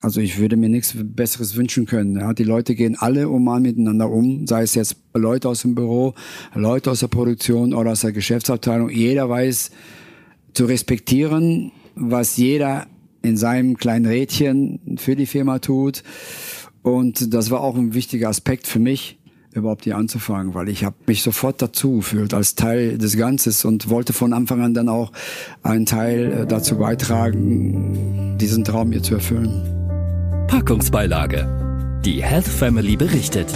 Also ich würde mir nichts Besseres wünschen können. Ja, die Leute gehen alle normal miteinander um, sei es jetzt Leute aus dem Büro, Leute aus der Produktion oder aus der Geschäftsabteilung. Jeder weiß zu respektieren, was jeder in seinem kleinen Rädchen für die Firma tut. Und das war auch ein wichtiger Aspekt für mich, überhaupt hier anzufangen, weil ich habe mich sofort dazu gefühlt als Teil des Ganzes und wollte von Anfang an dann auch einen Teil äh, dazu beitragen, diesen Traum hier zu erfüllen. Packungsbeilage. Die Health Family berichtet.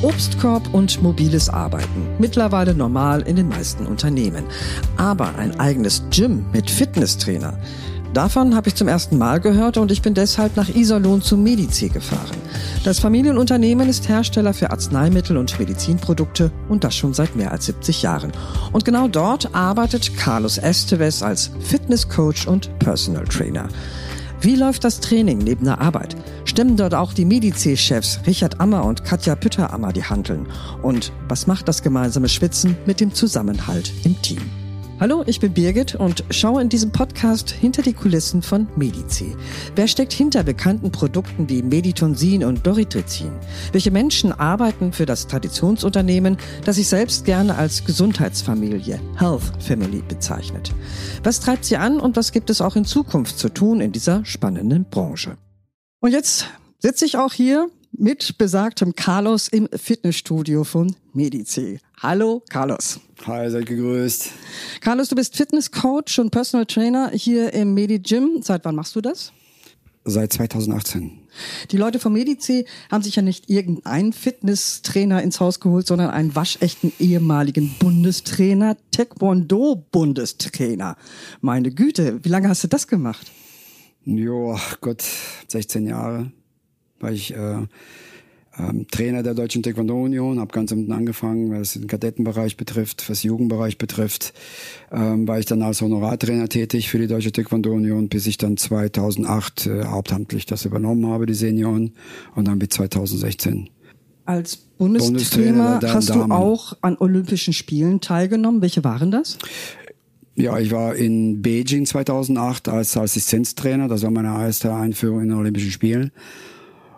Obstkorb und mobiles Arbeiten. Mittlerweile normal in den meisten Unternehmen. Aber ein eigenes Gym mit Fitnesstrainer. Davon habe ich zum ersten Mal gehört und ich bin deshalb nach Iserlohn zu Medici gefahren. Das Familienunternehmen ist Hersteller für Arzneimittel und Medizinprodukte und das schon seit mehr als 70 Jahren. Und genau dort arbeitet Carlos Esteves als Fitnesscoach und Personal Trainer. Wie läuft das Training neben der Arbeit? Stimmen dort auch die Medici-Chefs Richard Ammer und Katja Pütter-Ammer die Handeln? Und was macht das gemeinsame Schwitzen mit dem Zusammenhalt im Team? Hallo, ich bin Birgit und schaue in diesem Podcast hinter die Kulissen von Medici. Wer steckt hinter bekannten Produkten wie Meditonsin und Doritrizin? Welche Menschen arbeiten für das Traditionsunternehmen, das sich selbst gerne als Gesundheitsfamilie, Health Family bezeichnet? Was treibt sie an und was gibt es auch in Zukunft zu tun in dieser spannenden Branche? Und jetzt sitze ich auch hier mit besagtem Carlos im Fitnessstudio von Medici. Hallo, Carlos. Hi, seid gegrüßt. Carlos, du bist Fitnesscoach und Personal Trainer hier im Medi Gym. Seit wann machst du das? Seit 2018. Die Leute vom Medici haben sich ja nicht irgendeinen Fitnesstrainer ins Haus geholt, sondern einen waschechten ehemaligen Bundestrainer, Taekwondo-Bundestrainer. Meine Güte, wie lange hast du das gemacht? Jo, Gott, 16 Jahre war ich äh, ähm, Trainer der Deutschen Taekwondo Union, habe ganz unten angefangen, was den Kadettenbereich betrifft, was den Jugendbereich betrifft, ähm, war ich dann als Honorartrainer tätig für die Deutsche Taekwondo Union, bis ich dann 2008 äh, hauptamtlich das übernommen habe, die Senioren, und dann bis 2016. Als Bundestrainer, Bundestrainer hast du auch an Olympischen Spielen teilgenommen. Welche waren das? Ja, ich war in Beijing 2008 als Assistenztrainer. Das war meine erste Einführung in den Olympischen Spielen.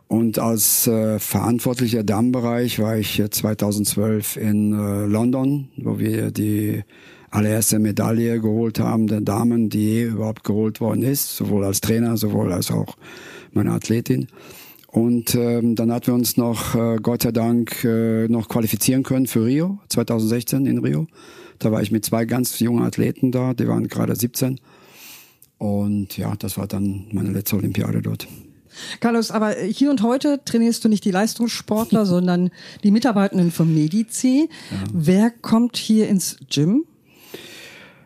Und als äh, verantwortlicher Dammbereich war ich 2012 in äh, London, wo wir die allererste Medaille geholt haben der Damen, die je überhaupt geholt worden ist, sowohl als Trainer, sowohl als auch meine Athletin. Und ähm, dann hatten wir uns noch, äh, Gott sei Dank, äh, noch qualifizieren können für Rio, 2016 in Rio. Da war ich mit zwei ganz jungen Athleten da, die waren gerade 17. Und ja, das war dann meine letzte Olympiade dort. Carlos, aber hier und heute trainierst du nicht die Leistungssportler, sondern die Mitarbeitenden von Medici. Ja. Wer kommt hier ins Gym?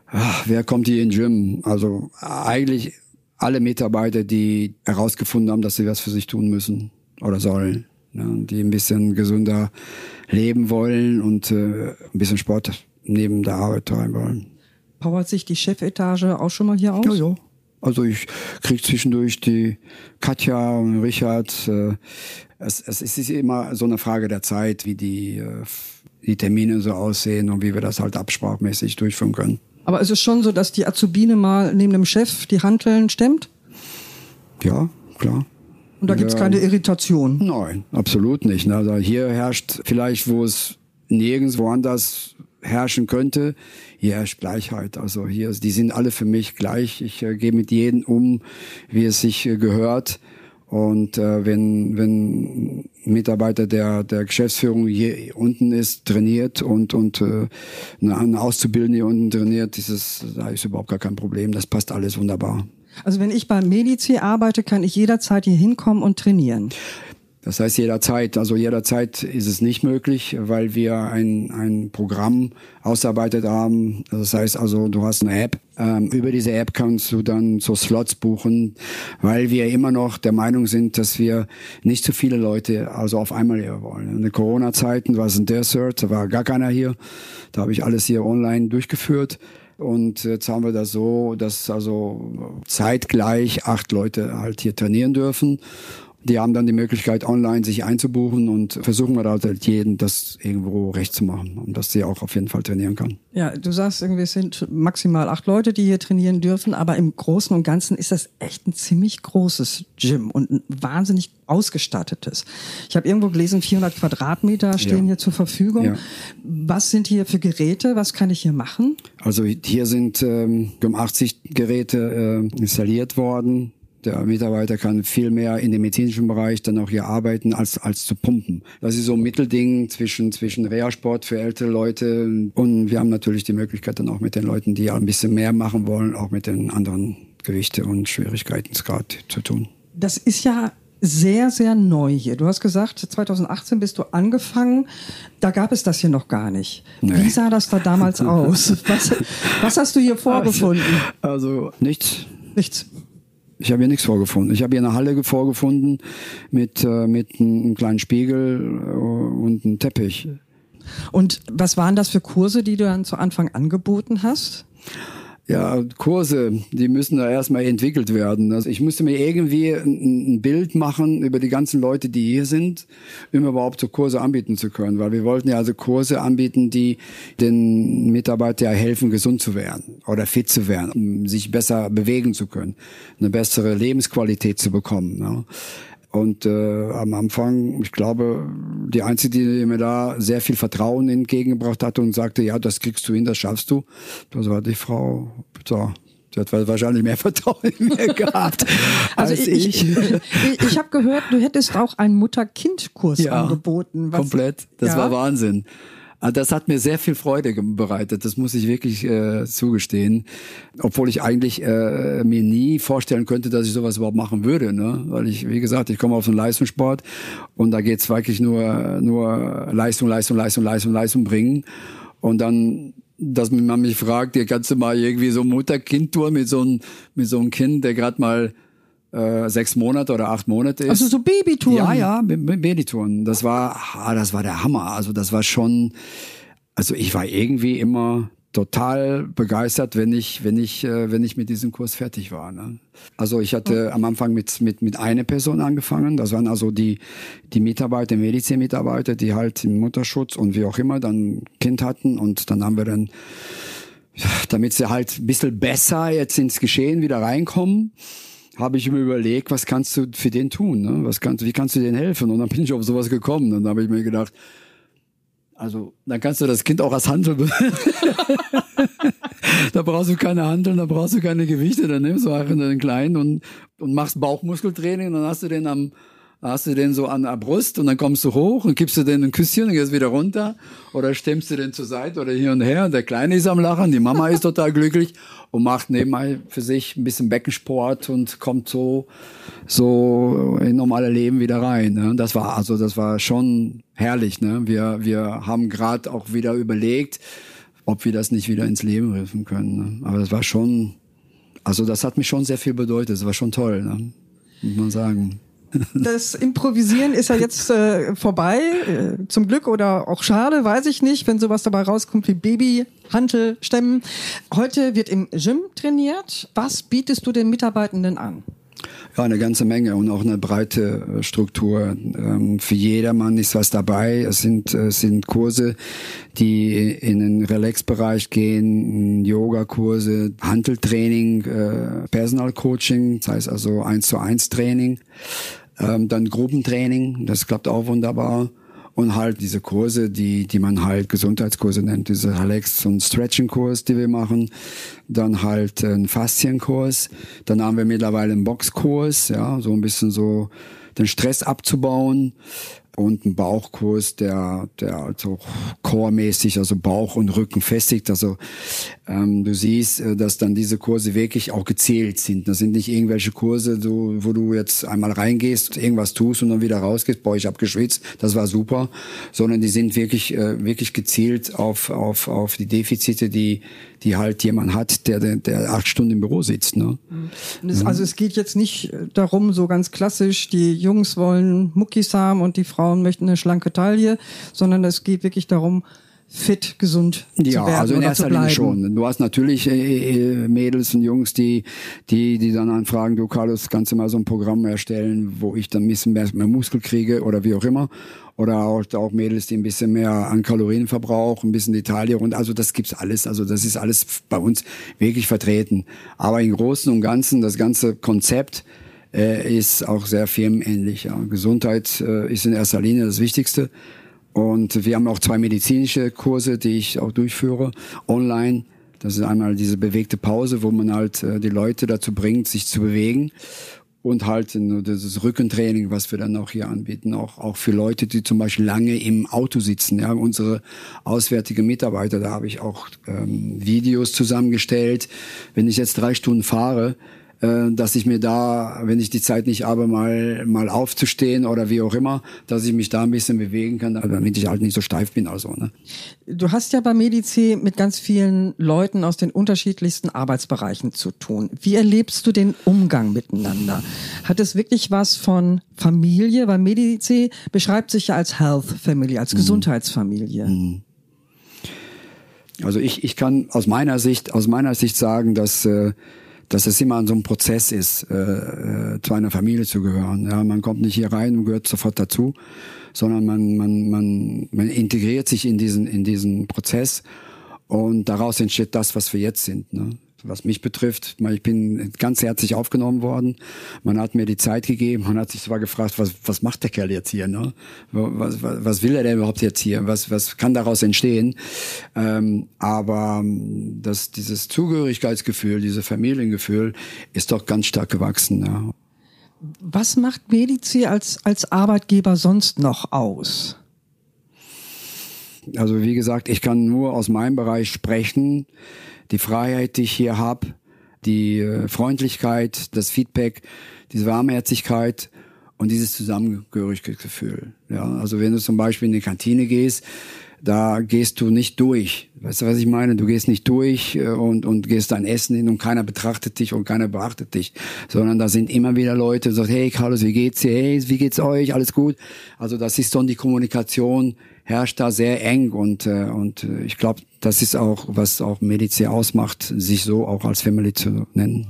Ach, wer kommt hier ins Gym? Also eigentlich alle Mitarbeiter, die herausgefunden haben, dass sie was für sich tun müssen oder sollen. Ja, die ein bisschen gesünder leben wollen und äh, ein bisschen Sport neben der Arbeit treiben wollen. Powert sich die Chefetage auch schon mal hier aus? Ja, ja. Also ich krieg zwischendurch die Katja und Richard. Äh, es, es ist immer so eine Frage der Zeit, wie die, äh, die Termine so aussehen und wie wir das halt absprachmäßig durchführen können. Aber es ist schon so, dass die Azubine mal neben dem Chef die Hanteln stemmt? Ja, klar. Und da gibt's keine Irritation? Nein, absolut nicht. Also hier herrscht vielleicht, wo es nirgends woanders herrschen könnte, hier herrscht Gleichheit. Also hier, die sind alle für mich gleich. Ich äh, gehe mit jedem um, wie es sich äh, gehört. Und äh, wenn, wenn Mitarbeiter der, der Geschäftsführung hier unten ist, trainiert und, und äh, eine Auszubildende hier unten trainiert, dieses, da ist überhaupt gar kein Problem. Das passt alles wunderbar. Also wenn ich beim Medici arbeite, kann ich jederzeit hier hinkommen und trainieren. Das heißt jederzeit, also jederzeit ist es nicht möglich, weil wir ein, ein Programm ausarbeitet haben. Das heißt also, du hast eine App. Ähm, über diese App kannst du dann so Slots buchen, weil wir immer noch der Meinung sind, dass wir nicht zu viele Leute also auf einmal hier wollen. In den Corona-Zeiten war es ein Desert, da war gar keiner hier. Da habe ich alles hier online durchgeführt. Und jetzt haben wir das so, dass also zeitgleich acht Leute halt hier trainieren dürfen. Die haben dann die Möglichkeit, online sich einzubuchen und versuchen wir halt jeden das irgendwo recht zu machen, um dass sie auch auf jeden Fall trainieren kann. Ja, du sagst irgendwie, es sind maximal acht Leute, die hier trainieren dürfen, aber im Großen und Ganzen ist das echt ein ziemlich großes Gym und ein wahnsinnig ausgestattetes. Ich habe irgendwo gelesen, 400 Quadratmeter stehen ja. hier zur Verfügung. Ja. Was sind hier für Geräte? Was kann ich hier machen? Also hier sind ähm, 80 Geräte äh, installiert worden der Mitarbeiter kann viel mehr in dem medizinischen Bereich dann auch hier arbeiten, als, als zu pumpen. Das ist so ein Mittelding zwischen, zwischen Reha-Sport für ältere Leute und wir haben natürlich die Möglichkeit dann auch mit den Leuten, die ein bisschen mehr machen wollen, auch mit den anderen Gewichte und Schwierigkeitsgrad zu tun. Das ist ja sehr, sehr neu hier. Du hast gesagt, 2018 bist du angefangen. Da gab es das hier noch gar nicht. Nee. Wie sah das da damals aus? Was, was hast du hier vorgefunden? Also, also nichts. Nichts. Ich habe hier nichts vorgefunden. Ich habe hier eine Halle vorgefunden mit, äh, mit einem kleinen Spiegel äh, und einem Teppich. Und was waren das für Kurse, die du dann zu Anfang angeboten hast? Ja, Kurse, die müssen da erstmal entwickelt werden. Also ich musste mir irgendwie ein, Bild machen über die ganzen Leute, die hier sind, um überhaupt so Kurse anbieten zu können. Weil wir wollten ja also Kurse anbieten, die den Mitarbeitern helfen, gesund zu werden oder fit zu werden, um sich besser bewegen zu können, eine bessere Lebensqualität zu bekommen. Ja. Und äh, am Anfang, ich glaube, die Einzige, die mir da sehr viel Vertrauen entgegengebracht hatte und sagte, ja, das kriegst du hin, das schaffst du, das war die Frau, so, die hat wahrscheinlich mehr Vertrauen in mir gehabt also als ich. Ich, ich, ich habe gehört, du hättest auch einen Mutter-Kind-Kurs ja, angeboten. Was, komplett. Das ja? war Wahnsinn. Also das hat mir sehr viel Freude bereitet, das muss ich wirklich äh, zugestehen. Obwohl ich eigentlich äh, mir nie vorstellen könnte, dass ich sowas überhaupt machen würde. Ne? Weil ich, wie gesagt, ich komme aus dem Leistungssport und da geht's wirklich nur, nur Leistung, Leistung, Leistung, Leistung, Leistung bringen. Und dann dass man mich fragt, ihr kannst du mal irgendwie so Mutter-Kind-Tour mit so einem mit so einem Kind, der gerade mal äh, sechs Monate oder acht Monate ist. Also so Babytouren. Ja, ja, Babytouren. Das war, ah, das war der Hammer. Also das war schon, also ich war irgendwie immer total begeistert, wenn ich, wenn ich, äh, wenn ich mit diesem Kurs fertig war. Ne? Also ich hatte okay. am Anfang mit, mit, mit einer Person angefangen. Das waren also die, die Mitarbeiter, Medizinmitarbeiter, die halt im Mutterschutz und wie auch immer dann Kind hatten. Und dann haben wir dann, damit sie halt ein bisschen besser jetzt ins Geschehen wieder reinkommen, habe ich mir überlegt, was kannst du für den tun? Ne? Was kannst, wie kannst du denen helfen? Und dann bin ich auf sowas gekommen. Und dann habe ich mir gedacht, also dann kannst du das Kind auch als Handel. da brauchst du keine Handeln, da brauchst du keine Gewichte. Dann nimmst du einfach den kleinen und, und machst Bauchmuskeltraining. Und dann hast du den am hast du den so an der Brust und dann kommst du hoch und gibst du den ein Küsschen und gehst wieder runter oder stemmst du den zur Seite oder hier und her und der Kleine ist am Lachen, die Mama ist total glücklich und macht nebenbei für sich ein bisschen Beckensport und kommt so so in normale Leben wieder rein. Ne? Das war also das war schon herrlich. Ne? Wir wir haben gerade auch wieder überlegt, ob wir das nicht wieder ins Leben rufen können. Ne? Aber das war schon also das hat mich schon sehr viel bedeutet. Das war schon toll, ne? muss man sagen. Das Improvisieren ist ja jetzt äh, vorbei, äh, zum Glück oder auch schade, weiß ich nicht, wenn sowas dabei rauskommt wie Baby, Hantel, Stemmen. Heute wird im Gym trainiert. Was bietest du den Mitarbeitenden an? Ja, eine ganze Menge und auch eine breite äh, Struktur. Ähm, für jedermann ist was dabei. Es sind, es sind Kurse, die in den Relax-Bereich gehen, Yoga-Kurse, Handeltraining, äh, Personal-Coaching, das heißt also eins zu eins Training. Ähm, dann Gruppentraining, das klappt auch wunderbar. Und halt diese Kurse, die, die man halt Gesundheitskurse nennt, diese Alex- und Stretching-Kurs, die wir machen. Dann halt ein Faszienkurs. Dann haben wir mittlerweile einen Boxkurs, ja, so ein bisschen so den Stress abzubauen und ein Bauchkurs, der, der also core-mäßig, also Bauch und Rücken festigt. Also ähm, du siehst, äh, dass dann diese Kurse wirklich auch gezählt sind. Das sind nicht irgendwelche Kurse, so, wo du jetzt einmal reingehst, irgendwas tust und dann wieder rausgehst, boah, ich hab geschwitzt, das war super, sondern die sind wirklich, äh, wirklich gezielt auf, auf, auf die Defizite, die die halt jemand hat, der, der acht Stunden im Büro sitzt. Ne? Es, also es geht jetzt nicht darum, so ganz klassisch, die Jungs wollen Muckis haben und die Frauen möchten eine schlanke Taille, sondern es geht wirklich darum, fit, gesund ja, zu werden also in erster Linie schon. Du hast natürlich äh, äh, Mädels und Jungs, die, die, die dann anfragen, du Carlos, kannst du mal so ein Programm erstellen, wo ich dann ein bisschen mehr, mehr Muskel kriege oder wie auch immer. Oder auch, auch Mädels, die ein bisschen mehr an Kalorienverbrauch, ein bisschen Detail und also das gibt's alles. Also das ist alles bei uns wirklich vertreten. Aber im Großen und Ganzen, das ganze Konzept äh, ist auch sehr firmenähnlich. Gesundheit äh, ist in erster Linie das Wichtigste. Und wir haben auch zwei medizinische Kurse, die ich auch durchführe, online. Das ist einmal diese bewegte Pause, wo man halt äh, die Leute dazu bringt, sich zu bewegen. Und halt dieses Rückentraining, was wir dann auch hier anbieten, auch, auch für Leute, die zum Beispiel lange im Auto sitzen. Ja, unsere auswärtige Mitarbeiter, da habe ich auch ähm, Videos zusammengestellt. Wenn ich jetzt drei Stunden fahre, dass ich mir da, wenn ich die Zeit nicht habe, mal mal aufzustehen oder wie auch immer, dass ich mich da ein bisschen bewegen kann, damit ich halt nicht so steif bin also. Ne? Du hast ja bei Medici mit ganz vielen Leuten aus den unterschiedlichsten Arbeitsbereichen zu tun. Wie erlebst du den Umgang miteinander? Hat es wirklich was von Familie? Weil Medici beschreibt sich ja als Health Family, als Gesundheitsfamilie. Mhm. Also ich, ich kann aus meiner Sicht, aus meiner Sicht sagen, dass äh, dass es immer so ein Prozess ist, äh, äh, zu einer Familie zu gehören. Ja, man kommt nicht hier rein und gehört sofort dazu, sondern man, man, man, man integriert sich in diesen, in diesen Prozess und daraus entsteht das, was wir jetzt sind. Ne? Was mich betrifft, ich bin ganz herzlich aufgenommen worden. Man hat mir die Zeit gegeben. Man hat sich zwar gefragt, was, was macht der Kerl jetzt hier? Ne? Was, was, was will er denn überhaupt jetzt hier? Was, was kann daraus entstehen? Ähm, aber ähm, das, dieses Zugehörigkeitsgefühl, dieses Familiengefühl ist doch ganz stark gewachsen. Ja. Was macht Medici als, als Arbeitgeber sonst noch aus? Also wie gesagt, ich kann nur aus meinem Bereich sprechen die Freiheit, die ich hier habe, die äh, Freundlichkeit, das Feedback, diese Warmherzigkeit und dieses Zusammengehörigkeitsgefühl. Ja, also wenn du zum Beispiel in die Kantine gehst, da gehst du nicht durch. Weißt du, was ich meine? Du gehst nicht durch äh, und, und gehst dein Essen hin und keiner betrachtet dich und keiner beachtet dich, sondern da sind immer wieder Leute, die sagen, hey Carlos, wie geht's dir? Hey, wie geht's euch? Alles gut? Also das ist dann die Kommunikation herrscht da sehr eng und äh, und äh, ich glaube, das ist auch was auch Medici ausmacht, sich so auch als Family zu nennen.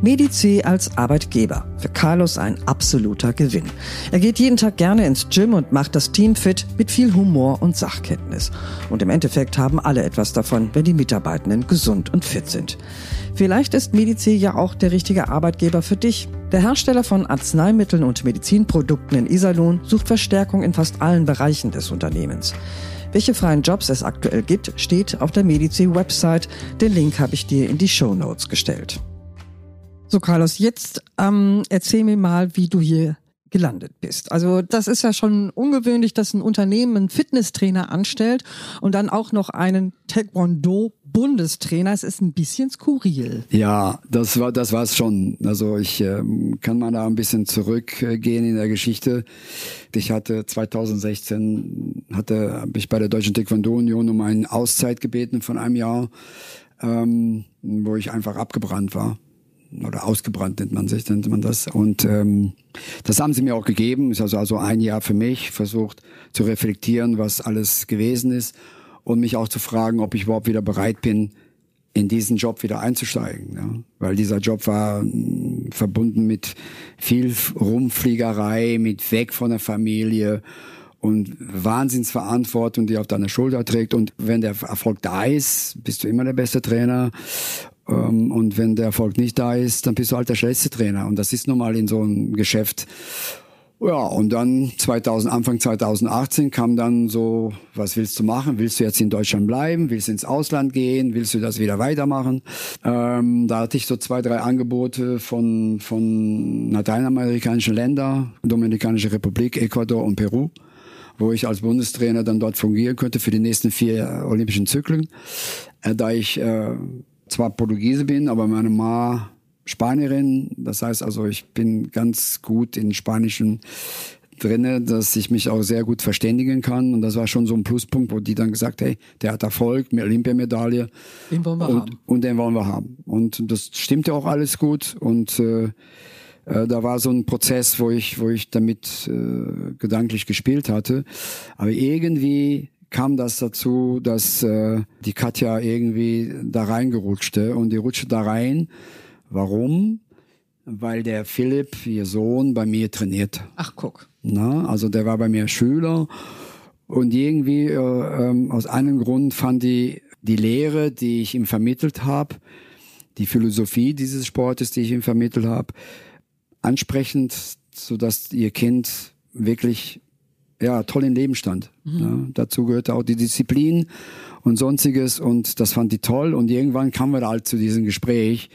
Medici als Arbeitgeber. Für Carlos ein absoluter Gewinn. Er geht jeden Tag gerne ins Gym und macht das Team fit mit viel Humor und Sachkenntnis. Und im Endeffekt haben alle etwas davon, wenn die Mitarbeitenden gesund und fit sind. Vielleicht ist Medici ja auch der richtige Arbeitgeber für dich. Der Hersteller von Arzneimitteln und Medizinprodukten in Iserlohn sucht Verstärkung in fast allen Bereichen des Unternehmens. Welche freien Jobs es aktuell gibt, steht auf der Medici-Website. Den Link habe ich dir in die Show Notes gestellt. So, Carlos, jetzt ähm, erzähl mir mal, wie du hier gelandet bist. Also das ist ja schon ungewöhnlich, dass ein Unternehmen einen Fitnesstrainer anstellt und dann auch noch einen Taekwondo Bundestrainer. Es ist ein bisschen skurril. Ja, das war das war's schon. Also ich ähm, kann mal da ein bisschen zurückgehen in der Geschichte. Ich hatte 2016 hatte habe ich bei der Deutschen Taekwondo Union um eine Auszeit gebeten von einem Jahr, ähm, wo ich einfach abgebrannt war oder ausgebrannt nennt man sich, nennt man das. Und ähm, das haben sie mir auch gegeben. Ist also, also ein Jahr für mich, versucht zu reflektieren, was alles gewesen ist und mich auch zu fragen, ob ich überhaupt wieder bereit bin, in diesen Job wieder einzusteigen. Ja? Weil dieser Job war mh, verbunden mit viel Rumfliegerei, mit weg von der Familie und Wahnsinnsverantwortung, die auf deiner Schulter trägt. Und wenn der Erfolg da ist, bist du immer der beste Trainer. Ähm, und wenn der Erfolg nicht da ist, dann bist du halt der schlechteste Trainer. Und das ist nun mal in so einem Geschäft. Ja, und dann 2000, Anfang 2018 kam dann so, was willst du machen? Willst du jetzt in Deutschland bleiben? Willst du ins Ausland gehen? Willst du das wieder weitermachen? Ähm, da hatte ich so zwei, drei Angebote von, von lateinamerikanischen Ländern, Dominikanische Republik, Ecuador und Peru wo ich als Bundestrainer dann dort fungieren könnte für die nächsten vier Olympischen Zyklen. Äh, da ich äh, zwar Portugiese bin, aber meine Ma Spanierin. Das heißt also, ich bin ganz gut in Spanischen drinne, dass ich mich auch sehr gut verständigen kann. Und das war schon so ein Pluspunkt, wo die dann gesagt, hey, der hat Erfolg, Olympiamedaille. Den wollen wir und, haben. Und den wollen wir haben. Und das stimmte auch alles gut. Und äh, äh, da war so ein Prozess, wo ich, wo ich damit äh, gedanklich gespielt hatte. Aber irgendwie kam das dazu, dass äh, die Katja irgendwie da reingerutschte und die rutschte da rein. Warum? Weil der Philipp, ihr Sohn, bei mir trainiert. Ach, guck. Na, also der war bei mir Schüler und irgendwie äh, ähm, aus einem Grund fand die die Lehre, die ich ihm vermittelt habe, die Philosophie dieses Sportes, die ich ihm vermittelt habe, ansprechend, so dass ihr Kind wirklich ja toll im Leben stand. Mhm. Ja, dazu gehörte auch die Disziplin und sonstiges und das fand die toll und irgendwann kamen wir halt zu diesem Gespräch.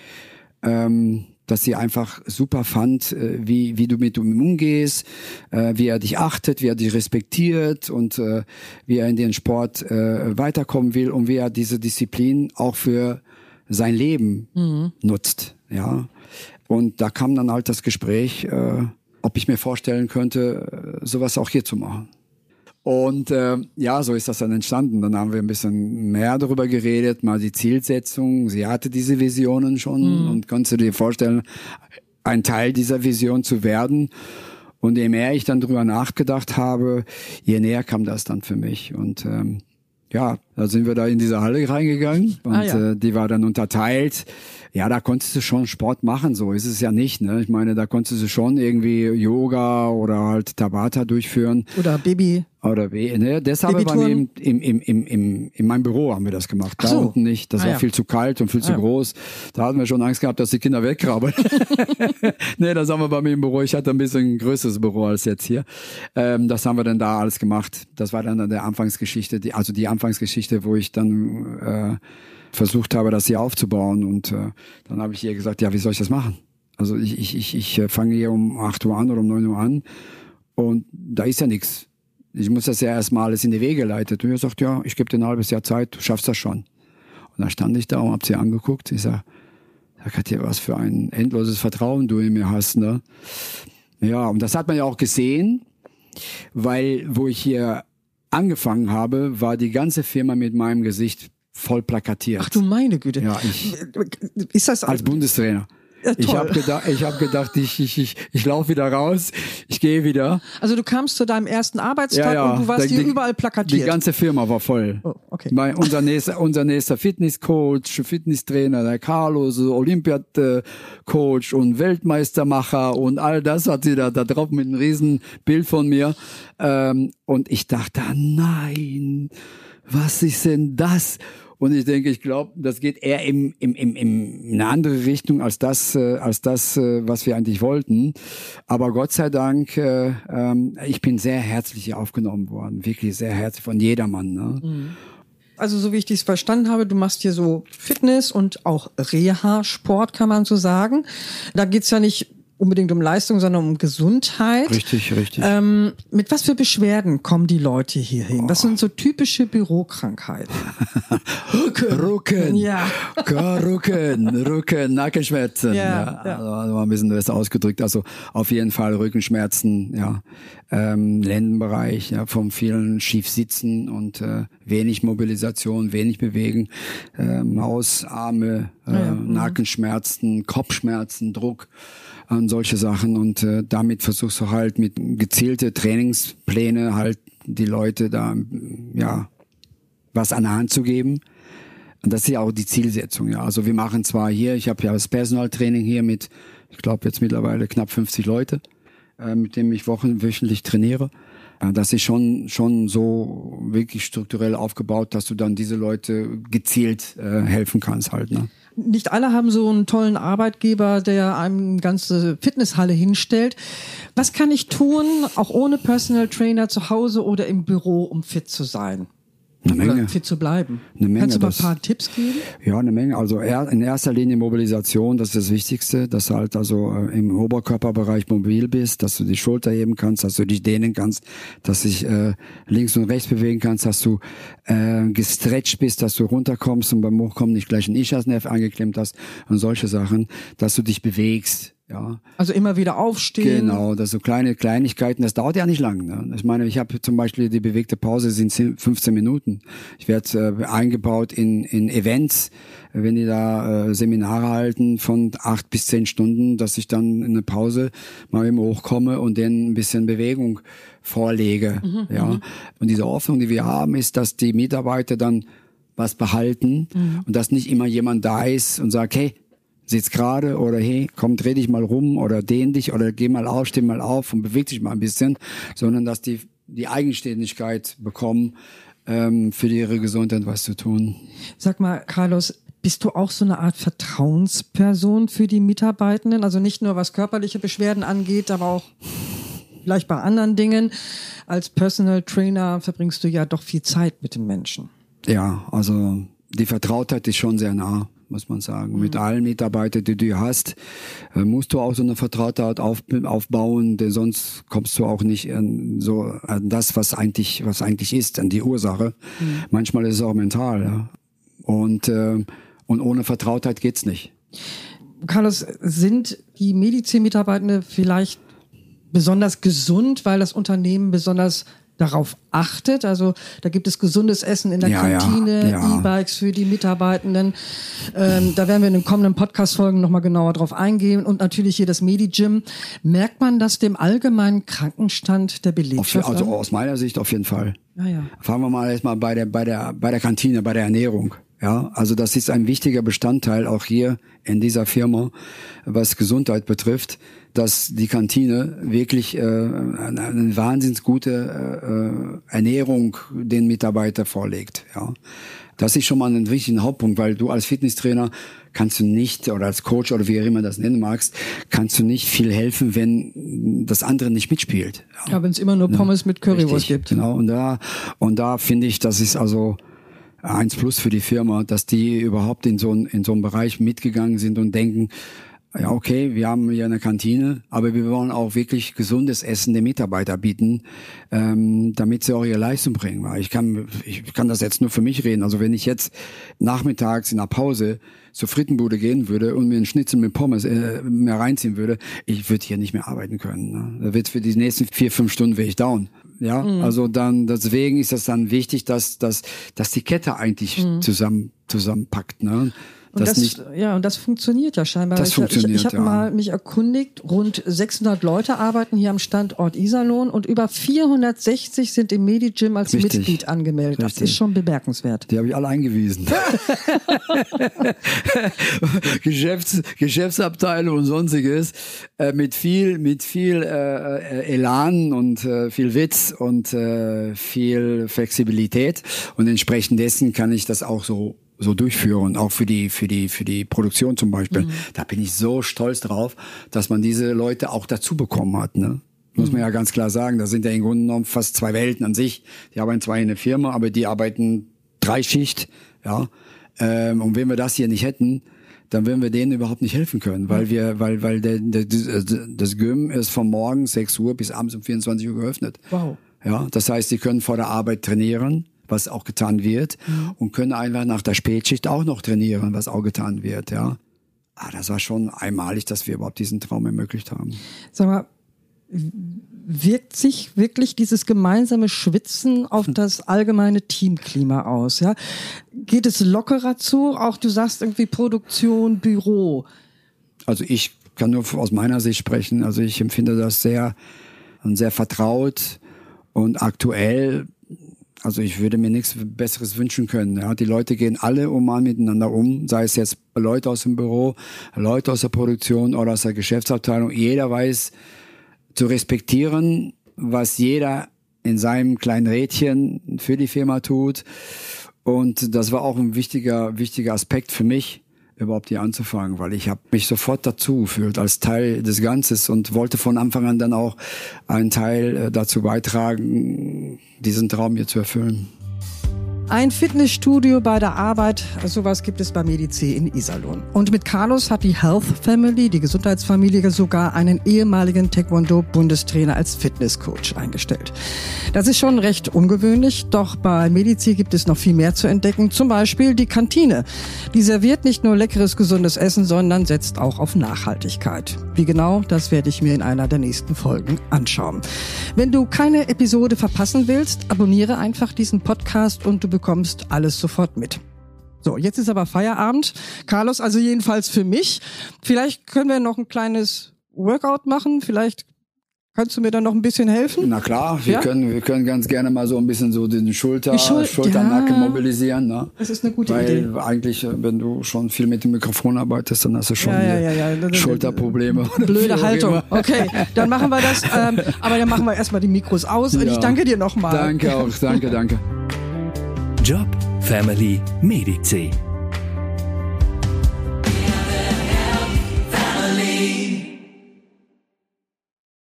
Ähm, dass sie einfach super fand, äh, wie, wie du mit ihm umgehst, äh, wie er dich achtet, wie er dich respektiert und äh, wie er in den Sport äh, weiterkommen will und wie er diese Disziplin auch für sein Leben mhm. nutzt. Ja. Und da kam dann halt das Gespräch, äh, ob ich mir vorstellen könnte, äh, sowas auch hier zu machen. Und äh, ja, so ist das dann entstanden. Dann haben wir ein bisschen mehr darüber geredet, mal die Zielsetzung. Sie hatte diese Visionen schon mhm. und konnte dir vorstellen, ein Teil dieser Vision zu werden. Und je mehr ich dann drüber nachgedacht habe, je näher kam das dann für mich. Und ähm, ja, da sind wir da in diese Halle reingegangen und ah, ja. äh, die war dann unterteilt. Ja, da konntest du schon Sport machen, so ist es ja nicht. Ne? Ich meine, da konntest du schon irgendwie Yoga oder halt Tabata durchführen. Oder Baby. Oder ne? Deshalb waren wir im, im, im, im, im, in meinem Büro haben wir das gemacht. Da so. unten nicht. Das ah, war ja. viel zu kalt und viel ah, zu groß. Da hatten wir schon Angst gehabt, dass die Kinder wegkrabbeln. nee, das haben wir bei mir im Büro. Ich hatte ein bisschen ein größeres Büro als jetzt hier. Ähm, das haben wir dann da alles gemacht. Das war dann der Anfangsgeschichte, die, also die Anfangsgeschichte, wo ich dann äh, versucht habe, das hier aufzubauen. Und äh, dann habe ich ihr gesagt, ja, wie soll ich das machen? Also ich, ich, ich, ich äh, fange hier um acht Uhr an oder um neun Uhr an und da ist ja nichts ich muss das ja erstmal alles in die Wege leiten. Und er sagt, ja, ich gebe dir ein halbes Jahr Zeit, du schaffst das schon. Und dann stand ich da und hab sie angeguckt. Ich sag, hat dir was für ein endloses Vertrauen du in mir hast, ne? Ja, und das hat man ja auch gesehen, weil wo ich hier angefangen habe, war die ganze Firma mit meinem Gesicht voll plakatiert. Ach du meine Güte. Ja, ich. Ist das als Bundestrainer? Ja, ich habe gedacht, ich, hab gedacht, ich, ich, ich, ich laufe wieder raus, ich gehe wieder. Also du kamst zu deinem ersten Arbeitstag ja, ja. und du warst die, hier überall plakatiert. Die ganze Firma war voll. Oh, okay. Mein, unser, nächster, unser nächster Fitnesscoach, Fitnesstrainer, der Carlos, Olympiacoach und Weltmeistermacher und all das hat sie da, da drauf mit einem riesen Bild von mir. Ähm, und ich dachte, nein, was ist denn das? Und ich denke, ich glaube, das geht eher im, im, im, im, in eine andere Richtung als das, äh, als das, äh, was wir eigentlich wollten. Aber Gott sei Dank, äh, ähm, ich bin sehr herzlich aufgenommen worden, wirklich sehr herzlich von jedermann. Ne? Mhm. Also so wie ich dies verstanden habe, du machst hier so Fitness und auch Reha-Sport, kann man so sagen. Da geht's ja nicht unbedingt um Leistung, sondern um Gesundheit. Richtig, richtig. Ähm, mit was für Beschwerden kommen die Leute hier hin? Was sind so typische Bürokrankheiten? Rücken. Rücken. Ja. Rücken, Rücken, Nackenschmerzen. Ja, ja. Also, also ein bisschen besser ausgedrückt. Also auf jeden Fall Rückenschmerzen, ja. Ähm, Lendenbereich, ja, vom vielen Schiefsitzen und äh, wenig Mobilisation, wenig Bewegen, äh, Maus, Arme, äh, ja, mhm. Nackenschmerzen, Kopfschmerzen, Druck an solche Sachen und äh, damit versuchst du halt mit gezielte Trainingspläne halt die Leute da ja was an der Hand zu geben. Und das ist ja auch die Zielsetzung, ja. Also wir machen zwar hier, ich habe ja das Personaltraining hier mit, ich glaube jetzt mittlerweile knapp 50 Leute, äh, mit denen ich wochenwöchentlich trainiere. Äh, das ist schon schon so wirklich strukturell aufgebaut, dass du dann diese Leute gezielt äh, helfen kannst halt. Ne? Nicht alle haben so einen tollen Arbeitgeber, der einem eine ganze Fitnesshalle hinstellt. Was kann ich tun, auch ohne Personal Trainer zu Hause oder im Büro, um fit zu sein? Eine Menge. Fit zu bleiben. Eine Menge. Kannst du mal ein paar Tipps geben? Ja, eine Menge. Also in erster Linie Mobilisation, das ist das Wichtigste, dass du halt also äh, im Oberkörperbereich mobil bist, dass du die Schulter heben kannst, dass du dich dehnen kannst, dass du dich äh, links und rechts bewegen kannst, dass du äh, gestretcht bist, dass du runterkommst und beim Hochkommen nicht gleich einen Ischiasnerv angeklemmt hast und solche Sachen, dass du dich bewegst Ja. Also immer wieder aufstehen. Genau, das so kleine Kleinigkeiten, das dauert ja nicht lang. Ne? Ich meine, ich habe zum Beispiel die bewegte Pause sind 15 Minuten. Ich werde äh, eingebaut in, in Events, wenn die da äh, Seminare halten von acht bis zehn Stunden, dass ich dann in eine Pause mal eben hochkomme und denen ein bisschen Bewegung vorlege. Mhm, ja. Mhm. Und diese Hoffnung, die wir haben, ist, dass die Mitarbeiter dann was behalten mhm. und dass nicht immer jemand da ist und sagt, hey, sitz gerade oder hey, komm, dreh dich mal rum oder dehn dich oder geh mal auf, steh mal auf und beweg dich mal ein bisschen, sondern dass die die Eigenständigkeit bekommen, ähm, für ihre Gesundheit was zu tun. Sag mal, Carlos, bist du auch so eine Art Vertrauensperson für die Mitarbeitenden? Also nicht nur was körperliche Beschwerden angeht, aber auch vielleicht bei anderen Dingen. Als Personal Trainer verbringst du ja doch viel Zeit mit den Menschen. Ja, also die Vertrautheit ist schon sehr nah muss man sagen. Mhm. Mit allen Mitarbeitern, die du hast, äh, musst du auch so eine Vertrautheit auf, aufbauen, denn sonst kommst du auch nicht an so an das, was eigentlich, was eigentlich ist, an die Ursache. Mhm. Manchmal ist es auch mental, ja. Und, äh, und ohne Vertrautheit geht's nicht. Carlos, sind die Medizinmitarbeitende vielleicht besonders gesund, weil das Unternehmen besonders darauf achtet. Also da gibt es gesundes Essen in der ja, Kantine, ja, E-Bikes für die Mitarbeitenden. Ähm, da werden wir in den kommenden Podcast-Folgen nochmal genauer drauf eingehen. Und natürlich hier das Medi-Gym. Merkt man das dem allgemeinen Krankenstand der Belegschaft? also aus meiner Sicht auf jeden Fall. Ja. Fangen wir mal erstmal bei der, bei der, bei der Kantine, bei der Ernährung. Ja, also das ist ein wichtiger Bestandteil auch hier in dieser Firma, was Gesundheit betrifft dass die Kantine wirklich äh, eine, wahnsinns gute äh, Ernährung den Mitarbeiter vorlegt. Ja, das ist schon mal ein wichtiger Hauptpunkt, weil du als Fitnesstrainer kannst du nicht oder als Coach oder wie auch immer das nennen magst, kannst du nicht viel helfen, wenn das andere nicht mitspielt. Ja, ja wenn es immer nur Pommes mit Currywurst gibt. Genau und da und da finde ich, das ist also eins plus für die Firma, dass die überhaupt in so, in so einem Bereich mitgegangen sind und denken, ja, okay, wir haben hier eine Kantine, aber wir wollen auch wirklich gesundes Essen den Mitarbeiter bieten, ähm, damit sie auch ihre Leistung bringen. Weil ich kann, ich kann das jetzt nur für mich reden. Also wenn ich jetzt nachmittags in der Pause zur Frittenbude gehen würde und mir einen Schnitzel mit Pommes äh, mehr reinziehen würde, ich würde hier nicht mehr arbeiten können. Ne? Da wird für die nächsten vier, fünf Stunden wäre ich down. Ja, mhm. also dann deswegen ist das dann wichtig, dass dass dass die Kette eigentlich mhm. zusammen zusammenpackt. Ne? Und das, nicht, ja, und das funktioniert ja scheinbar. Das ich, funktioniert, ich, ich habe ja. mal mich erkundigt, rund 600 Leute arbeiten hier am Standort Iserlohn und über 460 sind im Medi-Gym als Richtig. Mitglied angemeldet. Richtig. Das ist schon bemerkenswert. Die habe ich alle eingewiesen. Geschäfts, Geschäftsabteilung und sonstiges äh, mit viel mit viel äh, äh, Elan und äh, viel Witz und äh, viel Flexibilität und entsprechend dessen kann ich das auch so so durchführen, auch für die, für die, für die Produktion zum Beispiel. Mhm. Da bin ich so stolz drauf, dass man diese Leute auch dazu bekommen hat, ne? Muss man ja ganz klar sagen. Da sind ja im Grunde genommen fast zwei Welten an sich. Die arbeiten zwar in der Firma, aber die arbeiten drei Schicht, ja. Ähm, und wenn wir das hier nicht hätten, dann würden wir denen überhaupt nicht helfen können, weil wir, weil, weil der, der, das Gym ist von morgens 6 Uhr bis abends um 24 Uhr geöffnet. Wow. Ja, das heißt, sie können vor der Arbeit trainieren was auch getan wird, mhm. und können einfach nach der Spätschicht auch noch trainieren, was auch getan wird, ja. Ah, das war schon einmalig, dass wir überhaupt diesen Traum ermöglicht haben. Sag mal, wirkt sich wirklich dieses gemeinsame Schwitzen auf hm. das allgemeine Teamklima aus? Ja? Geht es lockerer zu? Auch du sagst irgendwie Produktion, Büro. Also ich kann nur aus meiner Sicht sprechen. Also ich empfinde das sehr, sehr vertraut und aktuell also ich würde mir nichts Besseres wünschen können. Ja, die Leute gehen alle mal miteinander um, sei es jetzt Leute aus dem Büro, Leute aus der Produktion oder aus der Geschäftsabteilung. Jeder weiß zu respektieren, was jeder in seinem kleinen Rädchen für die Firma tut. Und das war auch ein wichtiger, wichtiger Aspekt für mich, überhaupt hier anzufangen, weil ich habe mich sofort dazu gefühlt als Teil des Ganzes und wollte von Anfang an dann auch einen Teil äh, dazu beitragen, diesen Traum hier zu erfüllen. Ein Fitnessstudio bei der Arbeit, sowas gibt es bei Medici in Iserlohn. Und mit Carlos hat die Health Family, die Gesundheitsfamilie, sogar einen ehemaligen Taekwondo-Bundestrainer als Fitnesscoach eingestellt. Das ist schon recht ungewöhnlich, doch bei Medici gibt es noch viel mehr zu entdecken. Zum Beispiel die Kantine. Die serviert nicht nur leckeres, gesundes Essen, sondern setzt auch auf Nachhaltigkeit. Wie genau, das werde ich mir in einer der nächsten Folgen anschauen. Wenn du keine Episode verpassen willst, abonniere einfach diesen Podcast und du bekommst alles sofort mit. So, jetzt ist aber Feierabend. Carlos, also jedenfalls für mich. Vielleicht können wir noch ein kleines Workout machen. Vielleicht Kannst du mir da noch ein bisschen helfen? Na klar, wir, Ja? können, wir können ganz gerne mal so ein bisschen so den Schulter, Schul- Schulternacken ja. mobilisieren. Ne? Das ist eine gute Weil Idee. eigentlich, äh, wenn du schon viel mit dem Mikrofon arbeitest, dann hast du schon Ja. Schulterprobleme. Blöde Haltung. Okay, dann machen wir das. Ähm, aber dann machen wir erstmal die Mikros aus. Und ich danke dir nochmal. Danke auch, danke, danke. Job, Family, Medici.